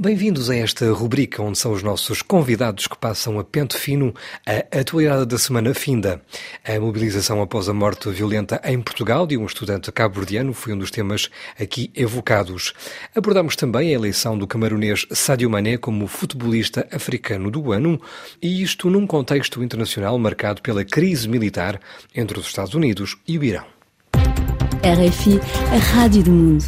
Bem-vindos a esta rubrica onde são os nossos convidados que passam a pente fino a atualidade da semana finda. A mobilização após a morte violenta em Portugal de um estudante cabo-verdiano foi um dos temas aqui evocados. Abordamos também a eleição do camaronês Sadio Mané como futebolista africano do ano, e isto num contexto internacional marcado pela crise militar entre os Estados Unidos e o Irão. RFI, a Rádio do Mundo.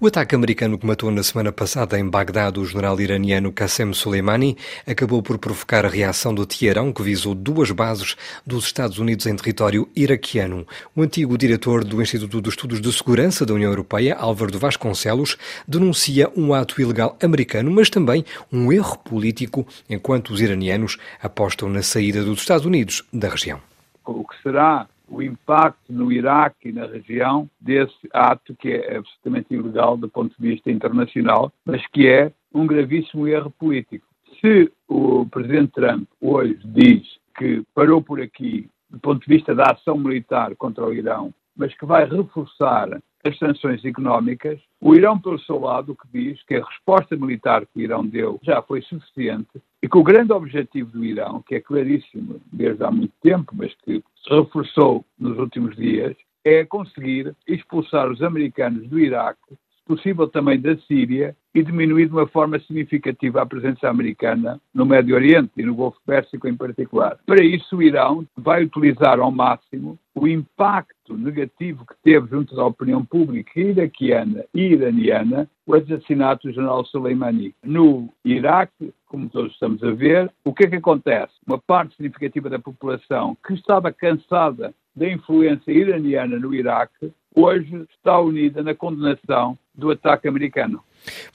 O ataque americano que matou na semana passada em Bagdade o general iraniano Qassem Soleimani acabou por provocar a reação do Teherão, que visou duas bases dos Estados Unidos em território iraquiano. O antigo diretor do Instituto de Estudos de Segurança da União Europeia, Álvaro Vasconcelos, denuncia um ato ilegal americano, mas também um erro político, enquanto os iranianos apostam na saída dos Estados Unidos da região. O que será o impacto no Iraque e na região desse ato que é absolutamente ilegal do ponto de vista internacional, mas que é um gravíssimo erro político. Se o presidente Trump hoje diz que parou por aqui do ponto de vista da ação militar contra o Irão, mas que vai reforçar as sanções económicas, o Irão, pelo seu lado, o que diz que a resposta militar que o Irão deu já foi suficiente e que o grande objetivo do Irão, que é claríssimo desde há muito tempo, mas que se reforçou nos últimos dias, é conseguir expulsar os americanos do Iraque, possível também da Síria, e diminuir de uma forma significativa a presença americana no Médio Oriente e no Golfo Pérsico em particular. Para isso, o Irão vai utilizar ao máximo o impacto negativo que teve junto da opinião pública iraquiana e iraniana o assassinato do general Soleimani. No Iraque, como todos estamos a ver, o que é que acontece? Uma parte significativa da população que estava cansada da influência iraniana no Iraque, hoje está unida na condenação do ataque americano.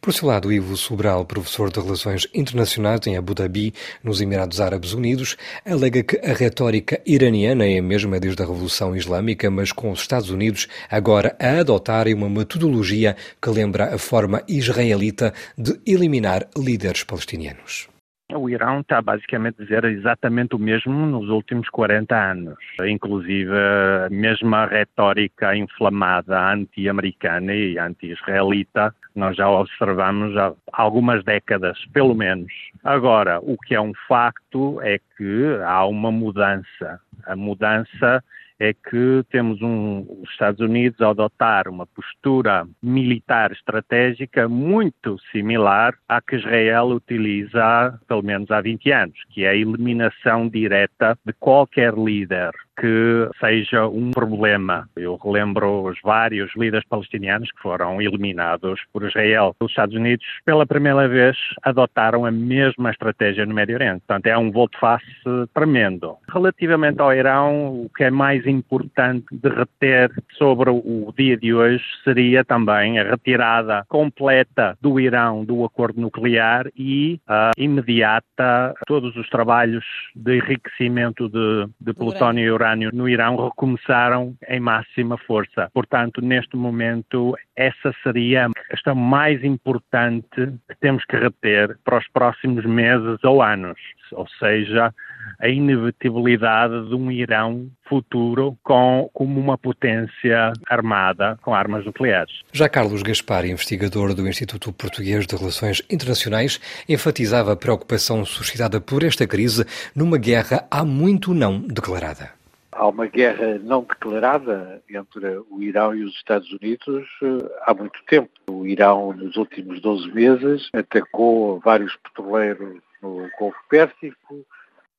Por seu lado, Ivo Sobral, professor de Relações Internacionais em Abu Dhabi, nos Emirados Árabes Unidos, alega que a retórica iraniana é a mesma desde a Revolução Islâmica, mas com os Estados Unidos agora a adotarem uma metodologia que lembra a forma israelita de eliminar líderes palestinianos. O Irão está basicamente a dizer exatamente o mesmo nos últimos 40 anos. Inclusive, a mesma retórica inflamada anti-americana e anti-israelita nós já observamos há algumas décadas, pelo menos. Agora, o que é um facto é que há uma mudança. A mudança é que temos um, os Estados Unidos a adotar uma postura militar estratégica muito similar à que Israel utiliza pelo menos há 20 anos, que é a eliminação direta de qualquer líder que seja um problema. Eu relembro os vários líderes palestinianos que foram eliminados por Israel. Os Estados Unidos, pela primeira vez, adotaram a mesma estratégia no Médio Oriente. Portanto, é um volte-face tremendo. Relativamente ao Irão, o que é mais importante de reter sobre o dia de hoje seria também a retirada completa do Irão do acordo nuclear e a imediata todos os trabalhos de enriquecimento de, de plutónio e urânio no Irão recomeçaram em máxima força. Portanto, neste momento, essa seria a questão mais importante que temos que reter para os próximos meses ou anos. Ou seja, a inevitabilidade de um Irão futuro com, como uma potência armada com armas nucleares. Já Carlos Gaspar, investigador do Instituto Português de Relações Internacionais, enfatizava a preocupação suscitada por esta crise numa guerra há muito não declarada há uma guerra não declarada entre o Irão e os Estados Unidos eh, há muito tempo. O Irão, nos últimos 12 meses, atacou vários petroleiros no Golfo Pérsico,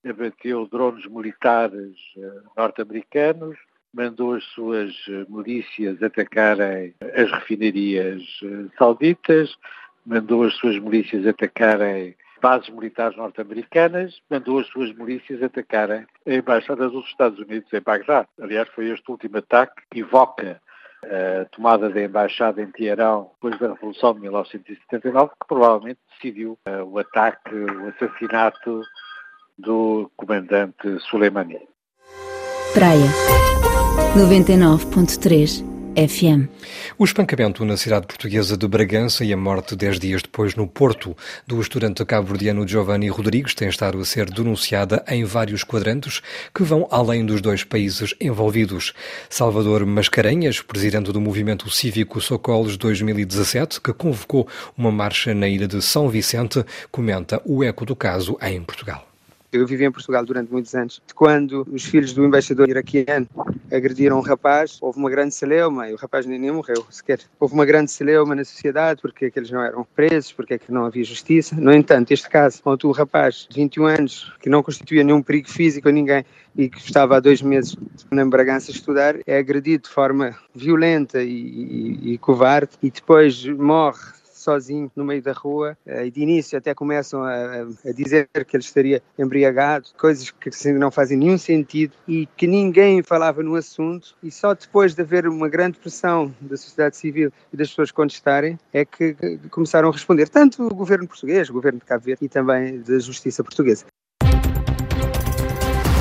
abateu drones militares eh, norte-americanos, mandou as suas eh, milícias atacarem as refinarias sauditas, mandou as suas milícias atacarem bases militares norte-americanas, mandou as suas milícias atacarem a Embaixada dos Estados Unidos em Bagdá. Aliás, foi este último ataque que evoca a tomada da embaixada em Teherão depois da Revolução de 1979, que provavelmente decidiu o ataque, o assassinato do comandante Soleimani. Praia 99.3 FM. O espancamento na cidade portuguesa de Bragança e a morte dez dias depois no Porto do estudante cabo-verdiano Giovanni Rodrigues tem estado a ser denunciada em vários quadrantes que vão além dos dois países envolvidos. Salvador Mascarenhas, presidente do movimento cívico Socolos 2017, que convocou uma marcha na ilha de São Vicente, comenta o eco do caso em Portugal. Eu vivi em Portugal durante muitos anos. Quando os filhos do embaixador iraquiano agrediram um rapaz, houve uma grande celeuma e o rapaz nem, nem morreu sequer. Houve uma grande celeuma na sociedade porque é que eles não eram presos, porque é que não havia justiça. No entanto, este caso, onde o rapaz de 21 anos, que não constituía nenhum perigo físico a ninguém e que estava há dois meses na Bragança a estudar, é agredido de forma violenta e, e, e covarde e depois morre sozinho no meio da rua eh, e de início até começam a, a dizer que ele estaria embriagado, coisas que não fazem nenhum sentido e que ninguém falava no assunto e só depois de haver uma grande pressão da sociedade civil e das pessoas contestarem é que começaram a responder, tanto o governo português, o governo de Cabo Verde e também da justiça portuguesa.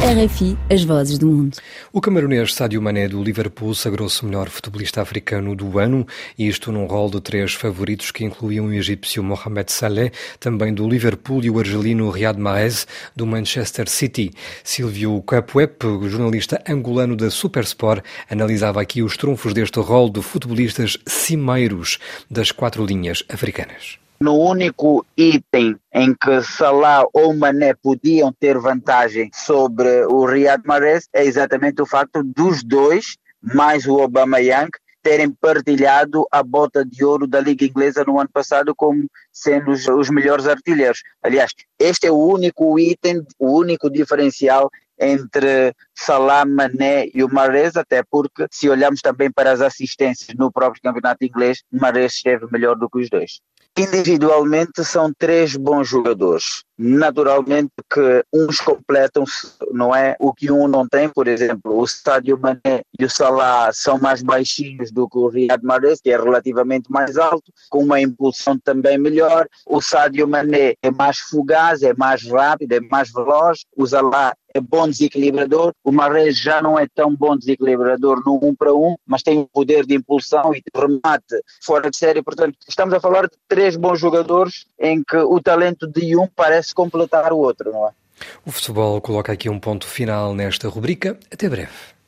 RFI, as vozes do mundo. O camaronês Sadio Mané do Liverpool sagrou-se melhor futebolista africano do ano, isto num rol de três favoritos que incluíam o egípcio Mohamed Saleh, também do Liverpool e o argelino Riyad Mahrez do Manchester City. Silvio Capuep, jornalista angolano da Supersport, analisava aqui os trunfos deste rol de futebolistas cimeiros das quatro linhas africanas no único item em que Salah ou Mané podiam ter vantagem sobre o Riyad Mahrez é exatamente o facto dos dois, mais o Aubameyang, terem partilhado a bota de ouro da Liga Inglesa no ano passado como sendo os, os melhores artilheiros. Aliás, este é o único item, o único diferencial entre Salah, Mané e o Mahrez, até porque se olharmos também para as assistências no próprio campeonato inglês, Mahrez esteve melhor do que os dois. Individualmente são três bons jogadores. Naturalmente que uns completam-se, não é? O que um não tem, por exemplo, o Sadio Mané e o Salah são mais baixinhos do que o Riyad Mahrez, que é relativamente mais alto, com uma impulsão também melhor. O Sadio Mané é mais fugaz, é mais rápido, é mais veloz. O Salah é bom desequilibrador. O Mahrez já não é tão bom desequilibrador no um para um, mas tem o poder de impulsão e de remate fora de série. Portanto, estamos a falar de três bons jogadores em que o talento de um parece completar o outro, não é? O futebol coloca aqui um ponto final nesta rubrica. Até breve.